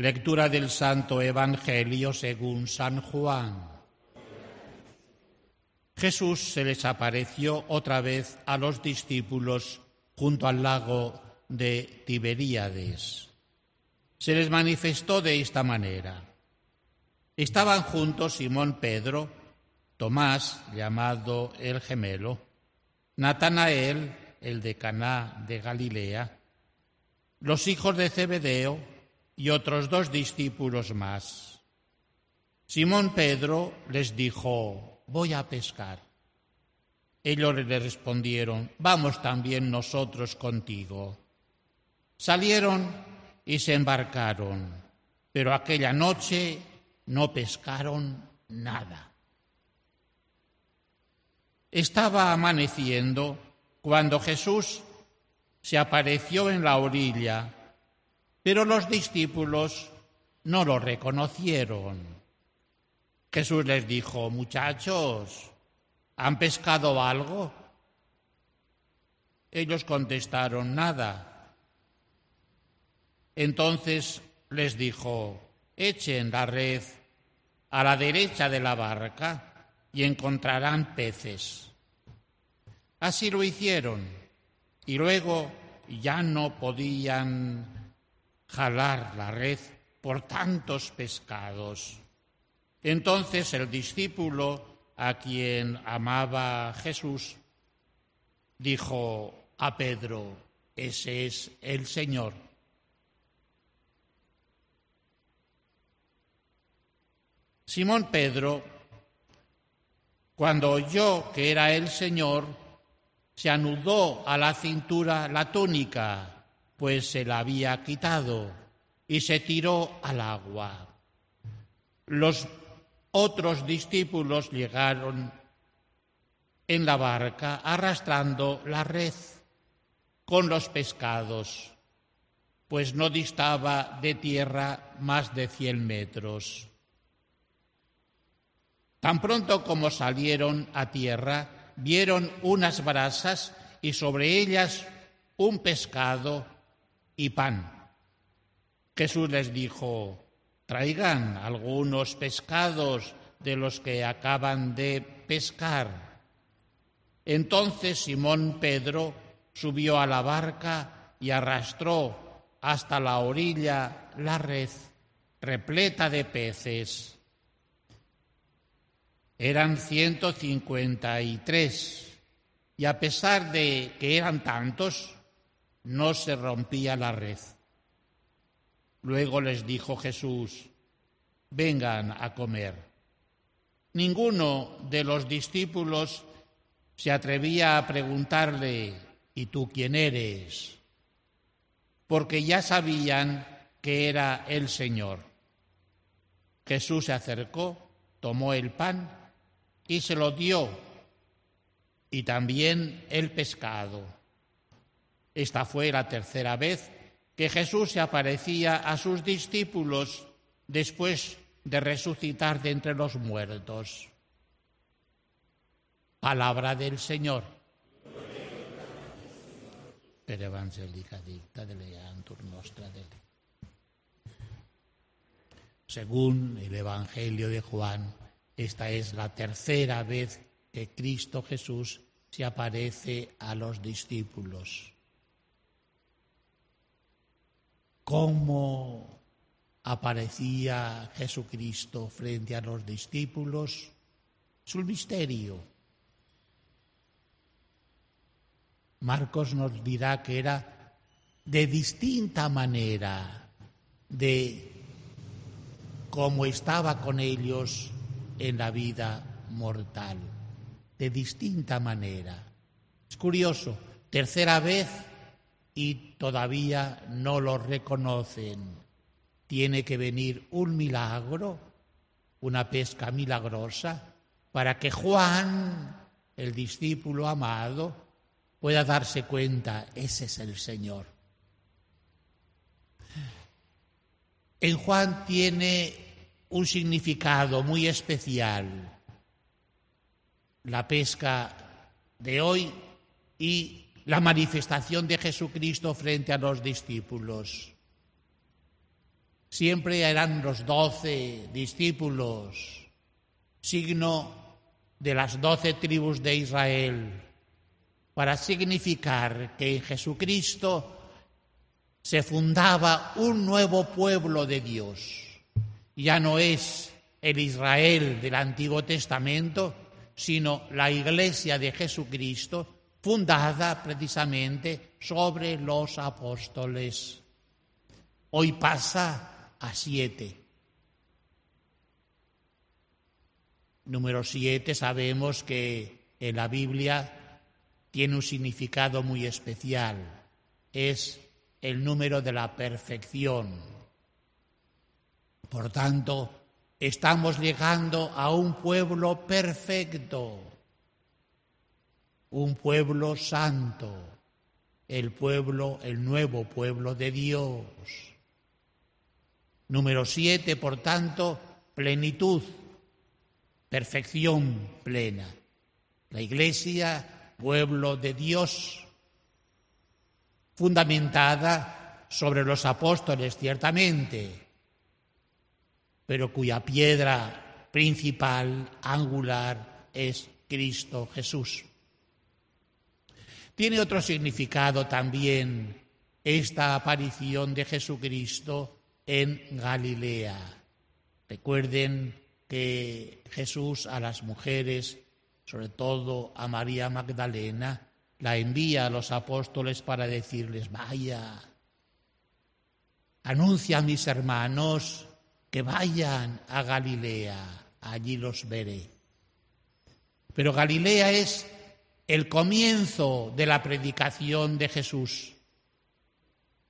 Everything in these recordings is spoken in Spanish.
Lectura del Santo Evangelio según San Juan. Jesús se les apareció otra vez a los discípulos junto al lago de Tiberíades. Se les manifestó de esta manera. Estaban juntos Simón Pedro, Tomás, llamado el gemelo, Natanael, el de Caná de Galilea, los hijos de Zebedeo y otros dos discípulos más. Simón Pedro les dijo, voy a pescar. Ellos le respondieron, vamos también nosotros contigo. Salieron y se embarcaron, pero aquella noche no pescaron nada. Estaba amaneciendo cuando Jesús se apareció en la orilla, pero los discípulos no lo reconocieron. Jesús les dijo, muchachos, ¿han pescado algo? Ellos contestaron, nada. Entonces les dijo, echen la red a la derecha de la barca y encontrarán peces. Así lo hicieron y luego ya no podían jalar la red por tantos pescados. Entonces el discípulo a quien amaba Jesús dijo a Pedro, ese es el Señor. Simón Pedro, cuando oyó que era el Señor, se anudó a la cintura la túnica, pues se la había quitado, y se tiró al agua. Los otros discípulos llegaron en la barca arrastrando la red con los pescados, pues no distaba de tierra más de cien metros. Tan pronto como salieron a tierra, vieron unas brasas y sobre ellas un pescado y pan. Jesús les dijo, traigan algunos pescados de los que acaban de pescar. Entonces Simón Pedro subió a la barca y arrastró hasta la orilla la red repleta de peces eran 153 y a pesar de que eran tantos, no se rompía la red. Luego les dijo Jesús, vengan a comer. Ninguno de los discípulos se atrevía a preguntarle, ¿y tú quién eres? Porque ya sabían que era el Señor. Jesús se acercó, tomó el pan, y se lo dio, y también el pescado. Esta fue la tercera vez que Jesús se aparecía a sus discípulos después de resucitar de entre los muertos. Palabra del Señor. Dicta de leantur nostra Según el Evangelio de Juan, esta es la tercera vez que Cristo Jesús se aparece a los discípulos. ¿Cómo aparecía Jesucristo frente a los discípulos? Es un misterio. Marcos nos dirá que era de distinta manera de cómo estaba con ellos en la vida mortal, de distinta manera. Es curioso, tercera vez y todavía no lo reconocen. Tiene que venir un milagro, una pesca milagrosa, para que Juan, el discípulo amado, pueda darse cuenta, ese es el Señor. En Juan tiene un significado muy especial la pesca de hoy y la manifestación de Jesucristo frente a los discípulos. siempre eran los doce discípulos, signo de las doce tribus de Israel, para significar que en Jesucristo se fundaba un nuevo pueblo de Dios. Ya no es el Israel del Antiguo Testamento, sino la iglesia de Jesucristo, fundada precisamente sobre los apóstoles. Hoy pasa a siete. Número siete sabemos que en la Biblia tiene un significado muy especial. Es el número de la perfección. Por tanto, estamos llegando a un pueblo perfecto, un pueblo santo, el pueblo, el nuevo pueblo de Dios. Número siete, por tanto, plenitud, perfección plena. La Iglesia, pueblo de Dios, fundamentada sobre los apóstoles, ciertamente, pero cuya piedra principal, angular, es Cristo Jesús. Tiene otro significado también esta aparición de Jesucristo en Galilea. Recuerden que Jesús a las mujeres, sobre todo a María Magdalena, la envía a los apóstoles para decirles, vaya, anuncia a mis hermanos que vayan a Galilea, allí los veré. Pero Galilea es el comienzo de la predicación de Jesús.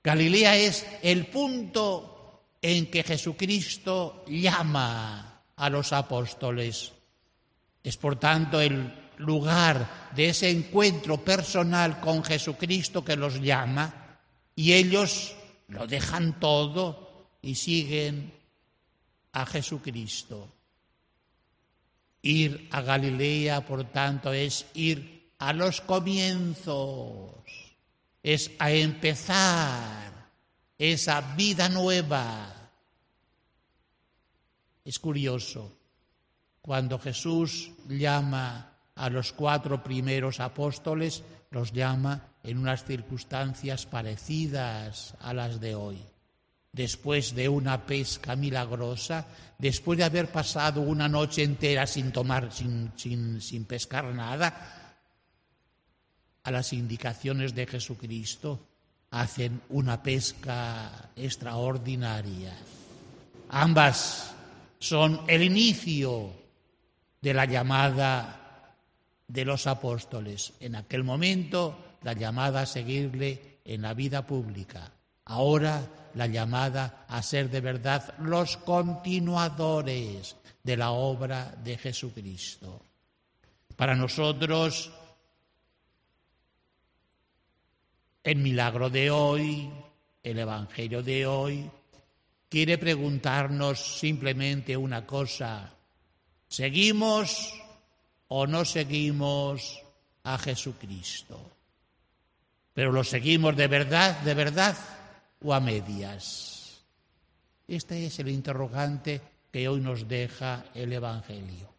Galilea es el punto en que Jesucristo llama a los apóstoles. Es por tanto el lugar de ese encuentro personal con Jesucristo que los llama y ellos lo dejan todo y siguen a Jesucristo. Ir a Galilea, por tanto, es ir a los comienzos, es a empezar esa vida nueva. Es curioso, cuando Jesús llama a los cuatro primeros apóstoles los llama en unas circunstancias parecidas a las de hoy. Después de una pesca milagrosa, después de haber pasado una noche entera sin tomar, sin, sin pescar nada, a las indicaciones de Jesucristo, hacen una pesca extraordinaria. Ambas son el inicio de la llamada de los apóstoles. En aquel momento la llamada a seguirle en la vida pública. Ahora la llamada a ser de verdad los continuadores de la obra de Jesucristo. Para nosotros, el milagro de hoy, el Evangelio de hoy, quiere preguntarnos simplemente una cosa. ¿Seguimos o no seguimos a Jesucristo. Pero lo seguimos de verdad, de verdad o a medias. Este es el interrogante que hoy nos deja el Evangelio.